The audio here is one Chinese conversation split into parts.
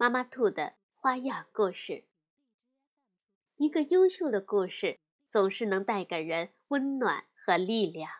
妈妈兔的花样故事。一个优秀的故事总是能带给人温暖和力量。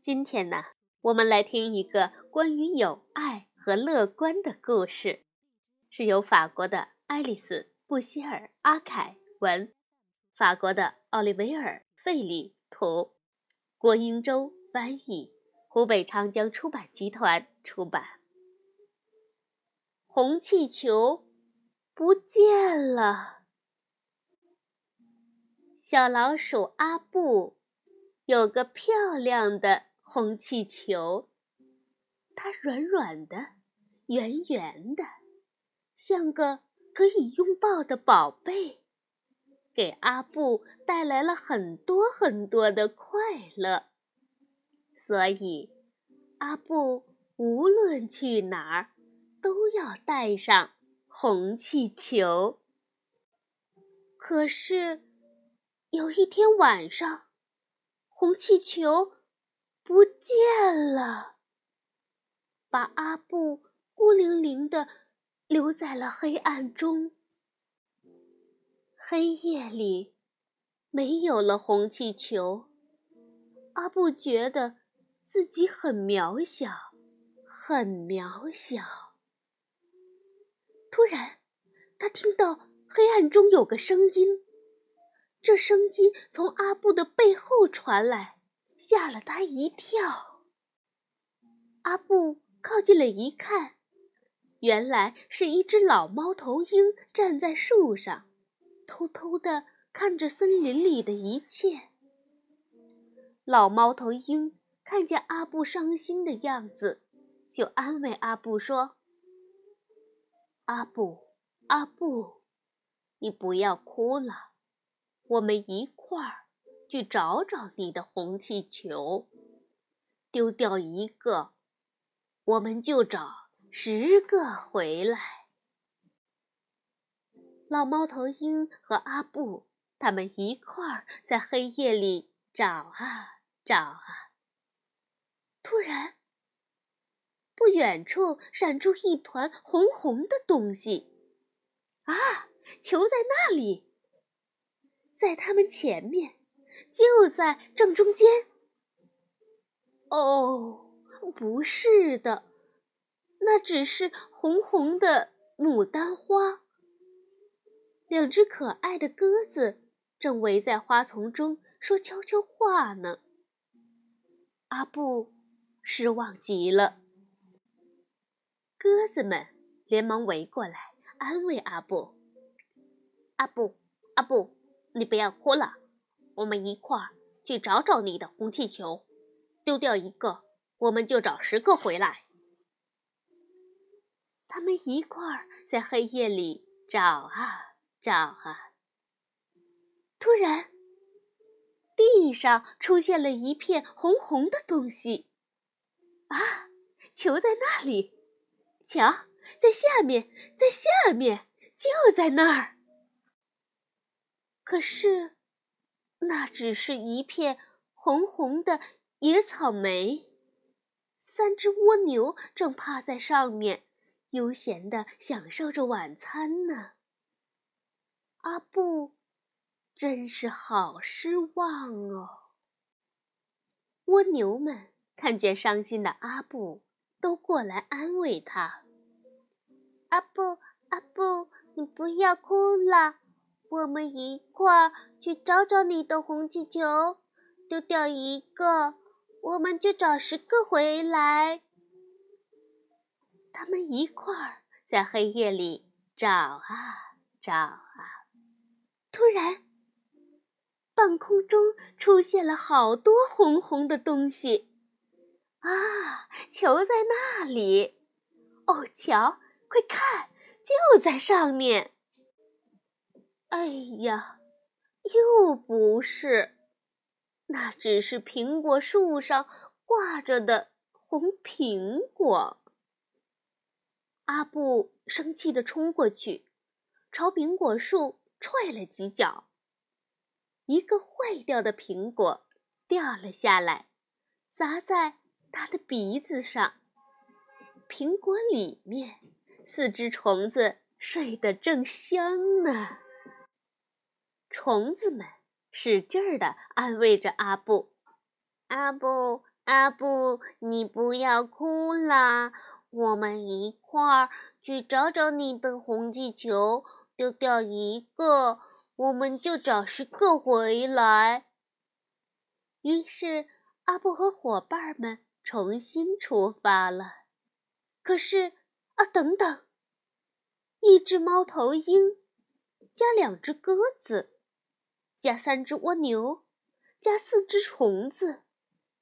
今天呢，我们来听一个关于友爱和乐观的故事，是由法国的爱丽丝·布希尔·阿凯文，法国的奥利维尔·费里图，郭英洲翻译，湖北长江出版集团出版。红气球不见了。小老鼠阿布有个漂亮的红气球，它软软的、圆圆的，像个可以拥抱的宝贝，给阿布带来了很多很多的快乐。所以，阿布无论去哪儿。都要带上红气球。可是有一天晚上，红气球不见了，把阿布孤零零的留在了黑暗中。黑夜里没有了红气球，阿布觉得自己很渺小，很渺小。突然，他听到黑暗中有个声音，这声音从阿布的背后传来，吓了他一跳。阿布靠近了一看，原来是一只老猫头鹰站在树上，偷偷地看着森林里的一切。老猫头鹰看见阿布伤心的样子，就安慰阿布说。阿布，阿布，你不要哭了，我们一块儿去找找你的红气球。丢掉一个，我们就找十个回来。老猫头鹰和阿布他们一块儿在黑夜里找啊找啊。突然。不远处闪出一团红红的东西，啊，球在那里，在他们前面，就在正中间。哦，不是的，那只是红红的牡丹花。两只可爱的鸽子正围在花丛中说悄悄话呢。阿布失望极了。鸽子们连忙围过来，安慰阿布：“阿布，阿布，你不要哭了，我们一块儿去找找你的红气球。丢掉一个，我们就找十个回来。”他们一块儿在黑夜里找啊找啊。突然，地上出现了一片红红的东西，啊，球在那里。瞧，在下面，在下面，就在那儿。可是，那只是一片红红的野草莓。三只蜗牛正趴在上面，悠闲地享受着晚餐呢。阿布，真是好失望哦。蜗牛们看见伤心的阿布。都过来安慰他。阿布，阿布，你不要哭了，我们一块儿去找找你的红气球。丢掉一个，我们就找十个回来。他们一块儿在黑夜里找啊找啊，突然，半空中出现了好多红红的东西。啊，球在那里！哦，瞧，快看，就在上面。哎呀，又不是，那只是苹果树上挂着的红苹果。阿布生气地冲过去，朝苹果树踹了几脚，一个坏掉的苹果掉了下来，砸在他的鼻子上。苹果里面，四只虫子睡得正香呢。虫子们使劲儿地安慰着阿布：“阿布，阿布，你不要哭啦，我们一块儿去找找你的红气球。丢掉一个，我们就找十个回来。”于是，阿布和伙伴们重新出发了。可是，啊，等等！一只猫头鹰，加两只鸽子，加三只蜗牛，加四只虫子，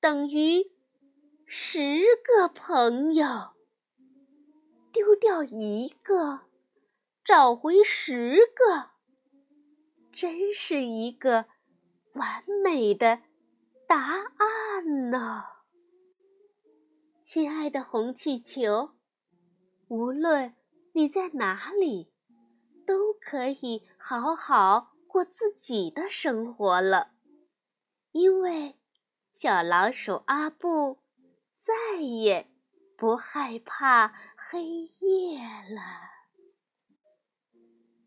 等于十个朋友。丢掉一个，找回十个，真是一个完美的答案呢！亲爱的红气球，无论你在哪里，都可以好好过自己的生活了，因为小老鼠阿布再也不害怕黑夜了。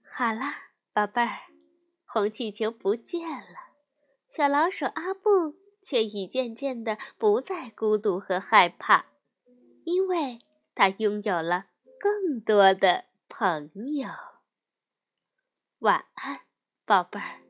好了，宝贝儿，红气球不见了，小老鼠阿布。却已渐渐的不再孤独和害怕，因为他拥有了更多的朋友。晚安，宝贝儿。